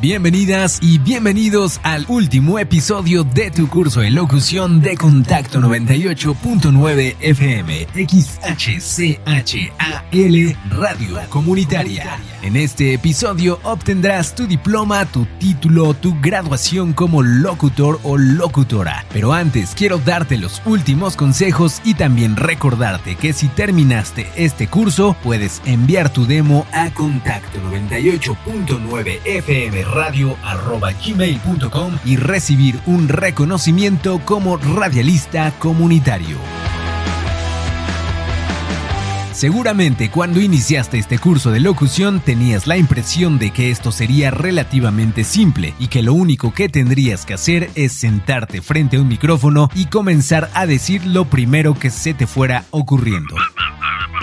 Bienvenidas y bienvenidos al último episodio de tu curso de locución de Contacto 98.9 FM XHCHAL Radio Comunitaria. En este episodio obtendrás tu diploma, tu título, tu graduación como locutor o locutora. Pero antes quiero darte los últimos consejos y también recordarte que si terminaste este curso puedes enviar tu demo a contacto 98.9 FM radio gmail.com y recibir un reconocimiento como radialista comunitario. Seguramente cuando iniciaste este curso de locución tenías la impresión de que esto sería relativamente simple y que lo único que tendrías que hacer es sentarte frente a un micrófono y comenzar a decir lo primero que se te fuera ocurriendo.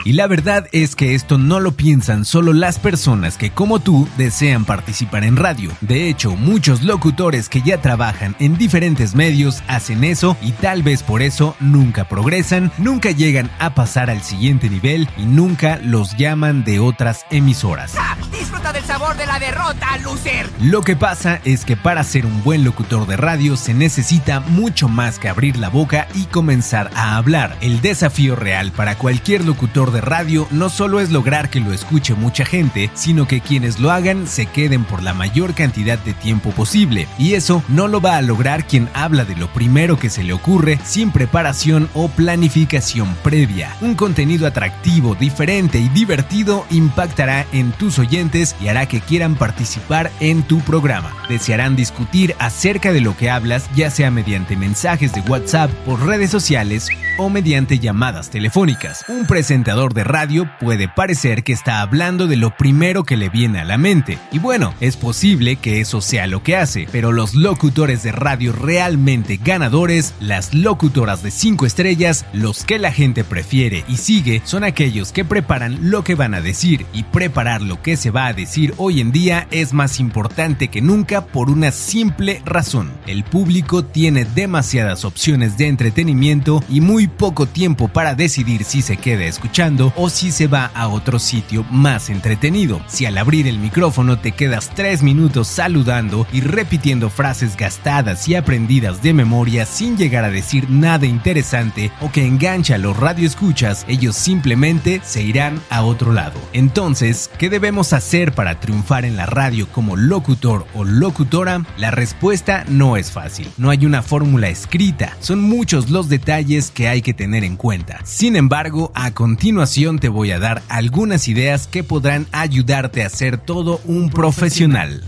Y la verdad es que esto no lo piensan solo las personas que como tú desean participar en radio. De hecho, muchos locutores que ya trabajan en diferentes medios hacen eso y tal vez por eso nunca progresan, nunca llegan a pasar al siguiente nivel y nunca los llaman de otras emisoras. ¡Ah! Disfruta del sabor de la derrota, loser. Lo que pasa es que para ser un buen locutor de radio se necesita mucho más que abrir la boca y comenzar a hablar. El desafío real para cualquier locutor de radio no solo es lograr que lo escuche mucha gente, sino que quienes lo hagan se queden por la mayor cantidad de tiempo posible. Y eso no lo va a lograr quien habla de lo primero que se le ocurre sin preparación o planificación previa. Un contenido atractivo, diferente y divertido impactará en tus oyentes y hará que quieran participar en tu programa. Desearán discutir acerca de lo que hablas, ya sea mediante mensajes de WhatsApp, por redes sociales o mediante llamadas telefónicas. Un presentador de radio puede parecer que está hablando de lo primero que le viene a la mente. Y bueno, es posible que eso sea lo que hace, pero los locutores de radio realmente ganadores, las locutoras de 5 estrellas, los que la gente prefiere y sigue, son aquellos que preparan lo que van a decir y preparar lo que se va a decir hoy en día es más importante que nunca por una simple razón. El público tiene demasiadas opciones de entretenimiento y muy poco tiempo para decidir si se queda escuchando o si se va a otro sitio más entretenido. Si al abrir el micrófono te quedas 3 minutos saludando y repitiendo frases gastadas y aprendidas de memoria sin llegar a decir nada interesante o que engancha a los radioescuchas, ellos simplemente se irán a otro lado. Entonces, ¿qué debemos hacer para triunfar en la radio como locutor o locutora? La respuesta no es fácil. No hay una fórmula escrita. Son muchos los detalles que hay que tener en cuenta. Sin embargo, a continuación te voy a dar algunas ideas que podrán ayudarte a ser todo un profesional.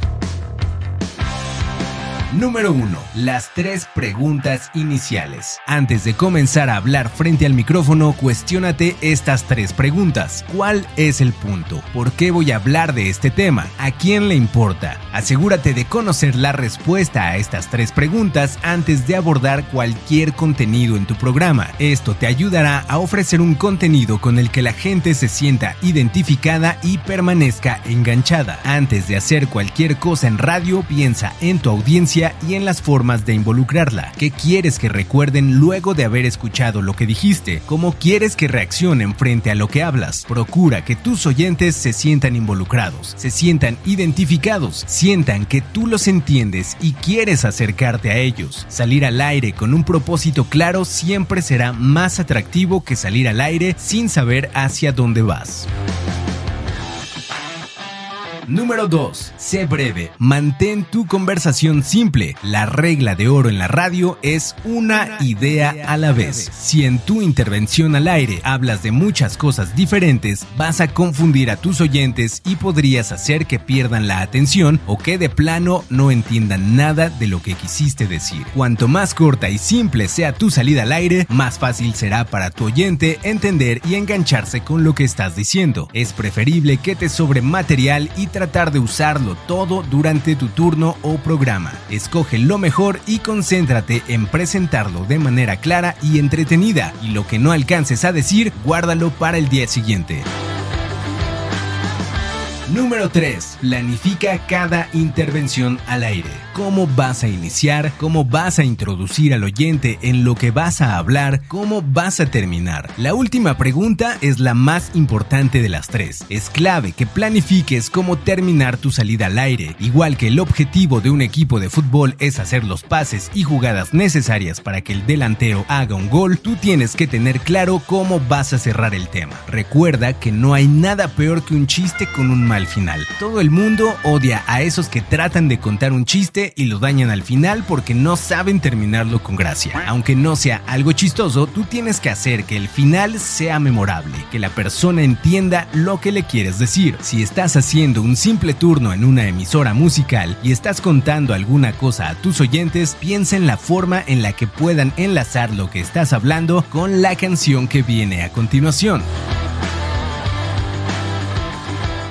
Número 1. Las tres preguntas iniciales. Antes de comenzar a hablar frente al micrófono, cuestiónate estas tres preguntas. ¿Cuál es el punto? ¿Por qué voy a hablar de este tema? ¿A quién le importa? Asegúrate de conocer la respuesta a estas tres preguntas antes de abordar cualquier contenido en tu programa. Esto te ayudará a ofrecer un contenido con el que la gente se sienta identificada y permanezca enganchada. Antes de hacer cualquier cosa en radio, piensa en tu audiencia y en las formas de involucrarla. ¿Qué quieres que recuerden luego de haber escuchado lo que dijiste? ¿Cómo quieres que reaccionen frente a lo que hablas? Procura que tus oyentes se sientan involucrados, se sientan identificados, sientan que tú los entiendes y quieres acercarte a ellos. Salir al aire con un propósito claro siempre será más atractivo que salir al aire sin saber hacia dónde vas. Número 2. Sé breve. Mantén tu conversación simple. La regla de oro en la radio es una idea a la vez. Si en tu intervención al aire hablas de muchas cosas diferentes, vas a confundir a tus oyentes y podrías hacer que pierdan la atención o que de plano no entiendan nada de lo que quisiste decir. Cuanto más corta y simple sea tu salida al aire, más fácil será para tu oyente entender y engancharse con lo que estás diciendo. Es preferible que te sobre material y tratar de usarlo todo durante tu turno o programa. Escoge lo mejor y concéntrate en presentarlo de manera clara y entretenida y lo que no alcances a decir, guárdalo para el día siguiente. Número 3. Planifica cada intervención al aire. Cómo vas a iniciar, cómo vas a introducir al oyente en lo que vas a hablar, cómo vas a terminar. La última pregunta es la más importante de las tres. Es clave que planifiques cómo terminar tu salida al aire, igual que el objetivo de un equipo de fútbol es hacer los pases y jugadas necesarias para que el delantero haga un gol, tú tienes que tener claro cómo vas a cerrar el tema. Recuerda que no hay nada peor que un chiste con un mal final. Todo el mundo odia a esos que tratan de contar un chiste y lo dañan al final porque no saben terminarlo con gracia. Aunque no sea algo chistoso, tú tienes que hacer que el final sea memorable, que la persona entienda lo que le quieres decir. Si estás haciendo un simple turno en una emisora musical y estás contando alguna cosa a tus oyentes, piensa en la forma en la que puedan enlazar lo que estás hablando con la canción que viene a continuación.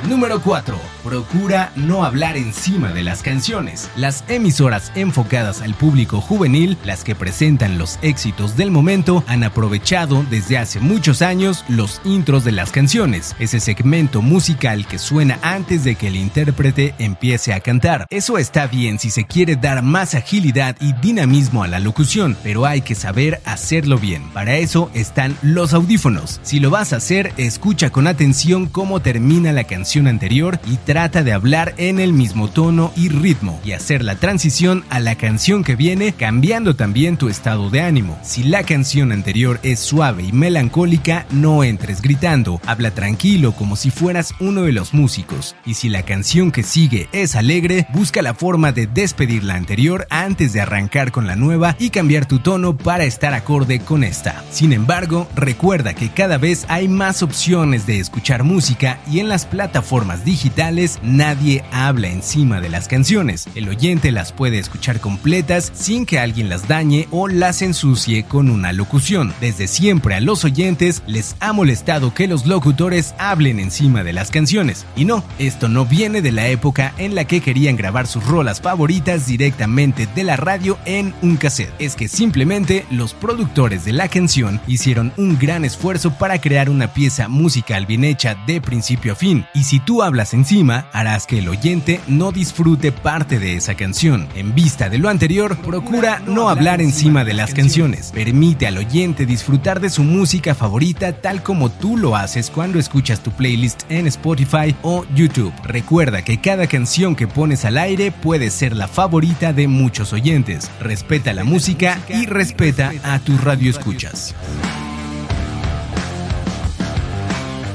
Número 4 procura no hablar encima de las canciones. Las emisoras enfocadas al público juvenil, las que presentan los éxitos del momento, han aprovechado desde hace muchos años los intros de las canciones, ese segmento musical que suena antes de que el intérprete empiece a cantar. Eso está bien si se quiere dar más agilidad y dinamismo a la locución, pero hay que saber hacerlo bien. Para eso están los audífonos. Si lo vas a hacer, escucha con atención cómo termina la canción anterior y trata de hablar en el mismo tono y ritmo y hacer la transición a la canción que viene cambiando también tu estado de ánimo. Si la canción anterior es suave y melancólica, no entres gritando, habla tranquilo como si fueras uno de los músicos. Y si la canción que sigue es alegre, busca la forma de despedir la anterior antes de arrancar con la nueva y cambiar tu tono para estar acorde con esta. Sin embargo, recuerda que cada vez hay más opciones de escuchar música y en las plataformas digitales nadie habla encima de las canciones. El oyente las puede escuchar completas sin que alguien las dañe o las ensucie con una locución. Desde siempre a los oyentes les ha molestado que los locutores hablen encima de las canciones. Y no, esto no viene de la época en la que querían grabar sus rolas favoritas directamente de la radio en un cassette. Es que simplemente los productores de la canción hicieron un gran esfuerzo para crear una pieza musical bien hecha de principio a fin. Y si tú hablas encima, harás que el oyente no disfrute parte de esa canción. En vista de lo anterior, procura no hablar encima de las canciones. Permite al oyente disfrutar de su música favorita tal como tú lo haces cuando escuchas tu playlist en Spotify o YouTube. Recuerda que cada canción que pones al aire puede ser la favorita de muchos oyentes. Respeta la música y respeta a tus radioescuchas.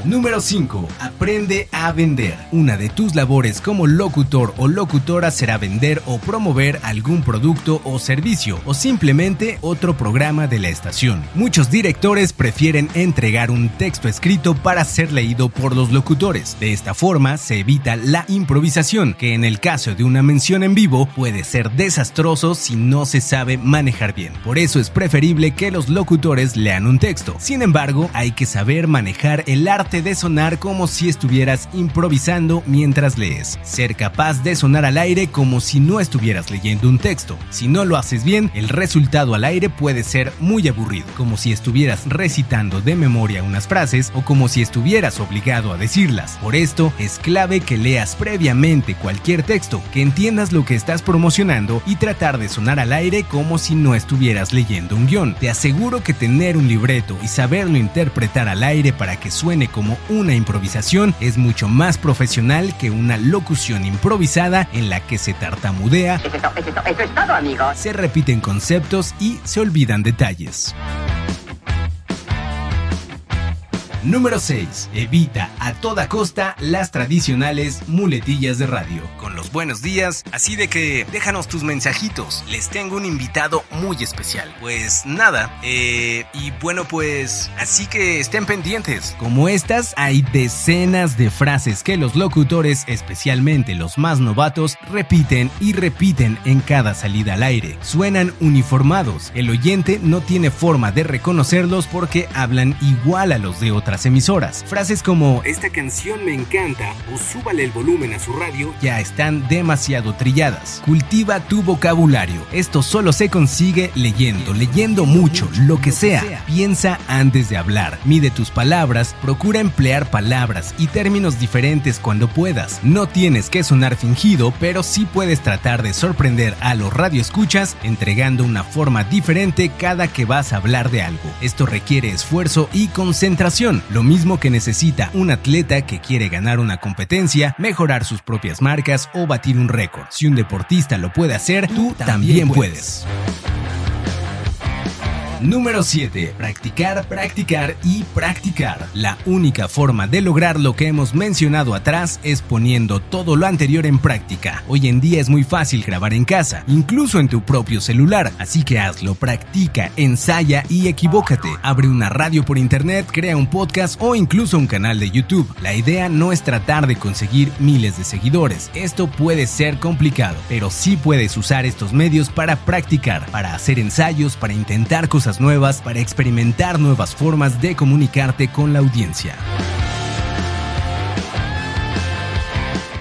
Número 5. Aprende a vender. Una de tus labores como locutor o locutora será vender o promover algún producto o servicio o simplemente otro programa de la estación. Muchos directores prefieren entregar un texto escrito para ser leído por los locutores. De esta forma se evita la improvisación, que en el caso de una mención en vivo puede ser desastroso si no se sabe manejar bien. Por eso es preferible que los locutores lean un texto. Sin embargo, hay que saber manejar el arte de sonar como si estuvieras improvisando mientras lees. Ser capaz de sonar al aire como si no estuvieras leyendo un texto. Si no lo haces bien, el resultado al aire puede ser muy aburrido, como si estuvieras recitando de memoria unas frases o como si estuvieras obligado a decirlas. Por esto, es clave que leas previamente cualquier texto, que entiendas lo que estás promocionando y tratar de sonar al aire como si no estuvieras leyendo un guion. Te aseguro que tener un libreto y saberlo interpretar al aire para que suene como una improvisación es mucho más profesional que una locución improvisada en la que se tartamudea, Eso es, eso todo, se repiten conceptos y se olvidan detalles. Número 6. Evita a toda costa las tradicionales muletillas de radio. Con los buenos días, así de que déjanos tus mensajitos. Les tengo un invitado muy especial. Pues nada, eh, y bueno pues, así que estén pendientes. Como estas, hay decenas de frases que los locutores, especialmente los más novatos, repiten y repiten en cada salida al aire. Suenan uniformados. El oyente no tiene forma de reconocerlos porque hablan igual a los de otra otras emisoras. Frases como esta canción me encanta o súbale el volumen a su radio ya están demasiado trilladas. Cultiva tu vocabulario. Esto solo se consigue leyendo, leyendo mucho, lo que sea. Piensa antes de hablar. Mide tus palabras, procura emplear palabras y términos diferentes cuando puedas. No tienes que sonar fingido, pero sí puedes tratar de sorprender a los radioescuchas entregando una forma diferente cada que vas a hablar de algo. Esto requiere esfuerzo y concentración, lo mismo que necesita un atleta que quiere ganar una competencia, mejorar sus propias marcas o batir un récord. Si un deportista lo puede hacer, tú también puedes. Número 7. Practicar, practicar y practicar. La única forma de lograr lo que hemos mencionado atrás es poniendo todo lo anterior en práctica. Hoy en día es muy fácil grabar en casa, incluso en tu propio celular, así que hazlo, practica, ensaya y equivócate. Abre una radio por internet, crea un podcast o incluso un canal de YouTube. La idea no es tratar de conseguir miles de seguidores. Esto puede ser complicado, pero sí puedes usar estos medios para practicar, para hacer ensayos, para intentar cosas nuevas para experimentar nuevas formas de comunicarte con la audiencia.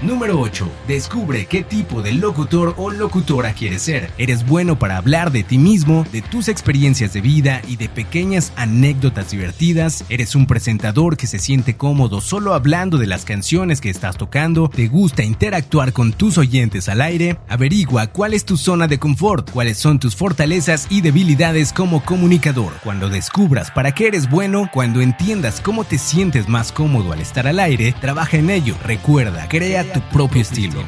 Número 8. Descubre qué tipo de locutor o locutora quieres ser. Eres bueno para hablar de ti mismo, de tus experiencias de vida y de pequeñas anécdotas divertidas. Eres un presentador que se siente cómodo solo hablando de las canciones que estás tocando. Te gusta interactuar con tus oyentes al aire. Averigua cuál es tu zona de confort, cuáles son tus fortalezas y debilidades como comunicador. Cuando descubras para qué eres bueno, cuando entiendas cómo te sientes más cómodo al estar al aire, trabaja en ello. Recuerda, crea tu propio estilo.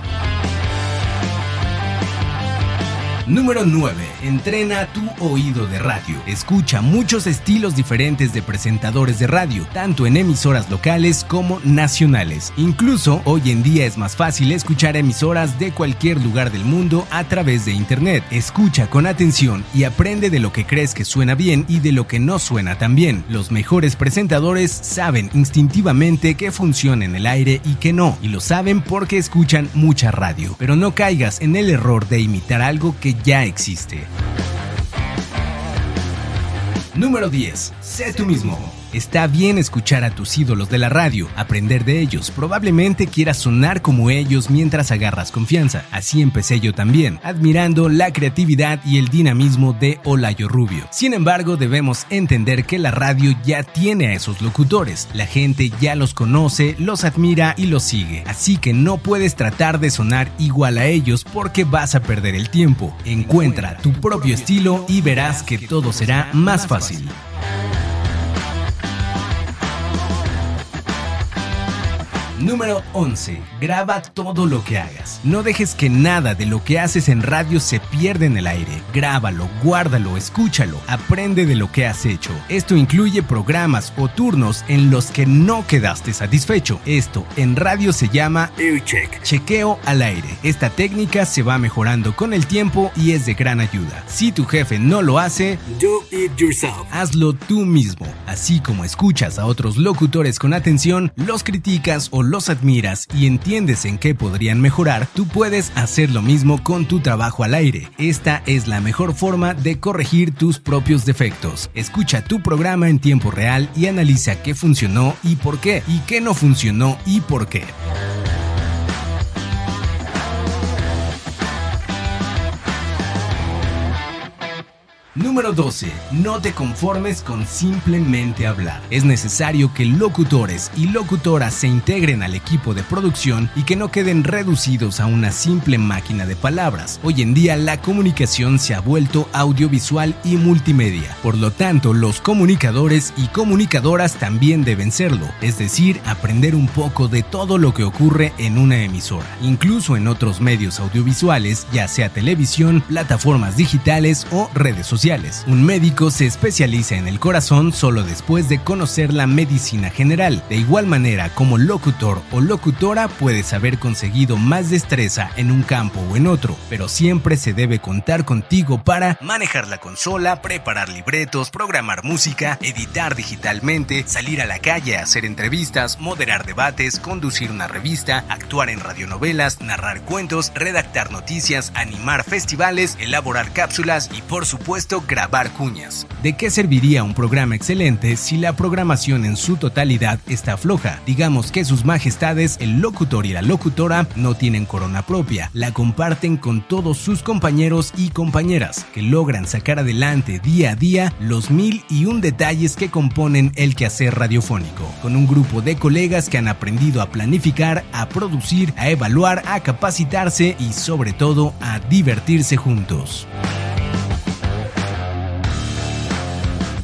Número 9. Entrena tu oído de radio. Escucha muchos estilos diferentes de presentadores de radio, tanto en emisoras locales como nacionales. Incluso hoy en día es más fácil escuchar emisoras de cualquier lugar del mundo a través de internet. Escucha con atención y aprende de lo que crees que suena bien y de lo que no suena tan bien. Los mejores presentadores saben instintivamente qué funciona en el aire y qué no, y lo saben porque escuchan mucha radio. Pero no caigas en el error de imitar algo que ya existe. Número 10. Sé tú mismo. Está bien escuchar a tus ídolos de la radio, aprender de ellos. Probablemente quieras sonar como ellos mientras agarras confianza. Así empecé yo también, admirando la creatividad y el dinamismo de Olayo Rubio. Sin embargo, debemos entender que la radio ya tiene a esos locutores. La gente ya los conoce, los admira y los sigue. Así que no puedes tratar de sonar igual a ellos porque vas a perder el tiempo. Encuentra tu propio estilo y verás que todo será más fácil. Número 11. Graba todo lo que hagas. No dejes que nada de lo que haces en radio se pierda en el aire. Grábalo, guárdalo, escúchalo, aprende de lo que has hecho. Esto incluye programas o turnos en los que no quedaste satisfecho. Esto en radio se llama check, chequeo al aire. Esta técnica se va mejorando con el tiempo y es de gran ayuda. Si tu jefe no lo hace, do it yourself. Hazlo tú mismo. Así como escuchas a otros locutores con atención, los criticas o los admiras y entiendes en qué podrían mejorar, tú puedes hacer lo mismo con tu trabajo al aire. Esta es la mejor forma de corregir tus propios defectos. Escucha tu programa en tiempo real y analiza qué funcionó y por qué, y qué no funcionó y por qué. Número 12. No te conformes con simplemente hablar. Es necesario que locutores y locutoras se integren al equipo de producción y que no queden reducidos a una simple máquina de palabras. Hoy en día la comunicación se ha vuelto audiovisual y multimedia. Por lo tanto, los comunicadores y comunicadoras también deben serlo, es decir, aprender un poco de todo lo que ocurre en una emisora, incluso en otros medios audiovisuales, ya sea televisión, plataformas digitales o redes sociales. Un médico se especializa en el corazón solo después de conocer la medicina general. De igual manera, como locutor o locutora puedes haber conseguido más destreza en un campo o en otro, pero siempre se debe contar contigo para manejar la consola, preparar libretos, programar música, editar digitalmente, salir a la calle hacer entrevistas, moderar debates, conducir una revista, actuar en radionovelas, narrar cuentos, redactar noticias, animar festivales, elaborar cápsulas y por supuesto grabar cuñas. ¿De qué serviría un programa excelente si la programación en su totalidad está floja? Digamos que sus majestades, el locutor y la locutora, no tienen corona propia, la comparten con todos sus compañeros y compañeras, que logran sacar adelante día a día los mil y un detalles que componen el quehacer radiofónico, con un grupo de colegas que han aprendido a planificar, a producir, a evaluar, a capacitarse y sobre todo a divertirse juntos.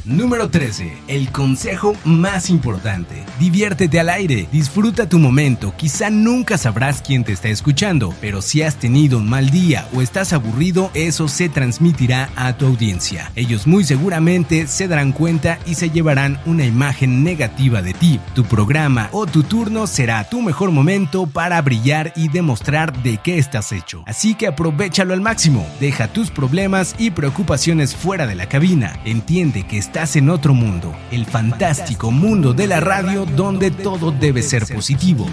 Número 13. El consejo más importante. Diviértete al aire, disfruta tu momento, quizá nunca sabrás quién te está escuchando, pero si has tenido un mal día o estás aburrido, eso se transmitirá a tu audiencia. Ellos muy seguramente se darán cuenta y se llevarán una imagen negativa de ti. Tu programa o tu turno será tu mejor momento para brillar y demostrar de qué estás hecho. Así que aprovechalo al máximo, deja tus problemas y preocupaciones fuera de la cabina, entiende que estás estás en otro mundo, el fantástico mundo de la radio donde todo debe ser positivo.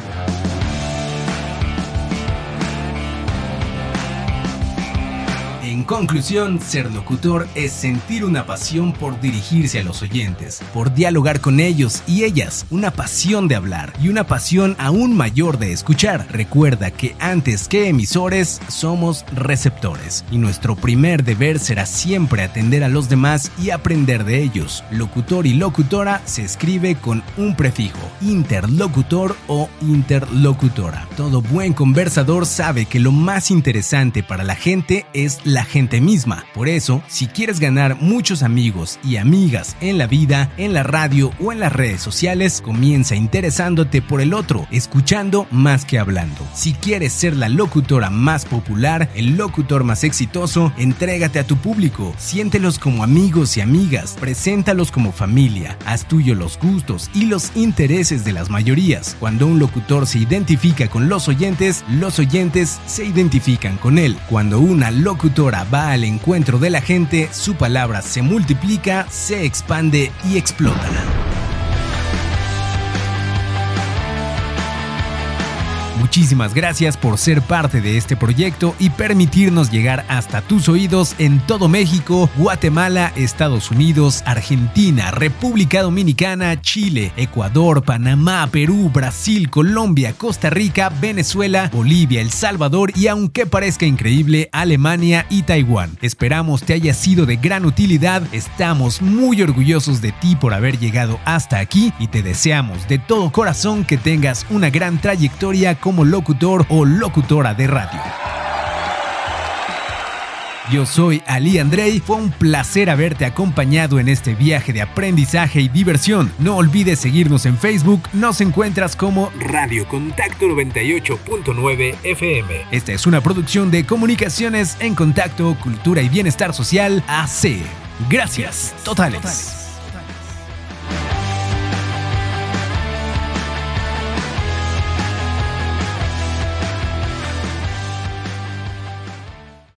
Conclusión, ser locutor es sentir una pasión por dirigirse a los oyentes, por dialogar con ellos y ellas, una pasión de hablar y una pasión aún mayor de escuchar. Recuerda que antes que emisores, somos receptores y nuestro primer deber será siempre atender a los demás y aprender de ellos. Locutor y locutora se escribe con un prefijo, interlocutor o interlocutora. Todo buen conversador sabe que lo más interesante para la gente es la gente misma. Por eso, si quieres ganar muchos amigos y amigas en la vida, en la radio o en las redes sociales, comienza interesándote por el otro, escuchando más que hablando. Si quieres ser la locutora más popular, el locutor más exitoso, entrégate a tu público, siéntelos como amigos y amigas, preséntalos como familia, haz tuyo los gustos y los intereses de las mayorías. Cuando un locutor se identifica con los oyentes, los oyentes se identifican con él. Cuando una locutora va al encuentro de la gente, su palabra se multiplica, se expande y explota. Muchísimas gracias por ser parte de este proyecto y permitirnos llegar hasta tus oídos en todo México, Guatemala, Estados Unidos, Argentina, República Dominicana, Chile, Ecuador, Panamá, Perú, Brasil, Colombia, Costa Rica, Venezuela, Bolivia, El Salvador y aunque parezca increíble, Alemania y Taiwán. Esperamos te haya sido de gran utilidad, estamos muy orgullosos de ti por haber llegado hasta aquí y te deseamos de todo corazón que tengas una gran trayectoria como locutor o locutora de radio. Yo soy Ali Andrei, fue un placer haberte acompañado en este viaje de aprendizaje y diversión. No olvides seguirnos en Facebook, nos encuentras como Radio Contacto 98.9 FM. Esta es una producción de Comunicaciones en Contacto, Cultura y Bienestar Social AC. Gracias, totales.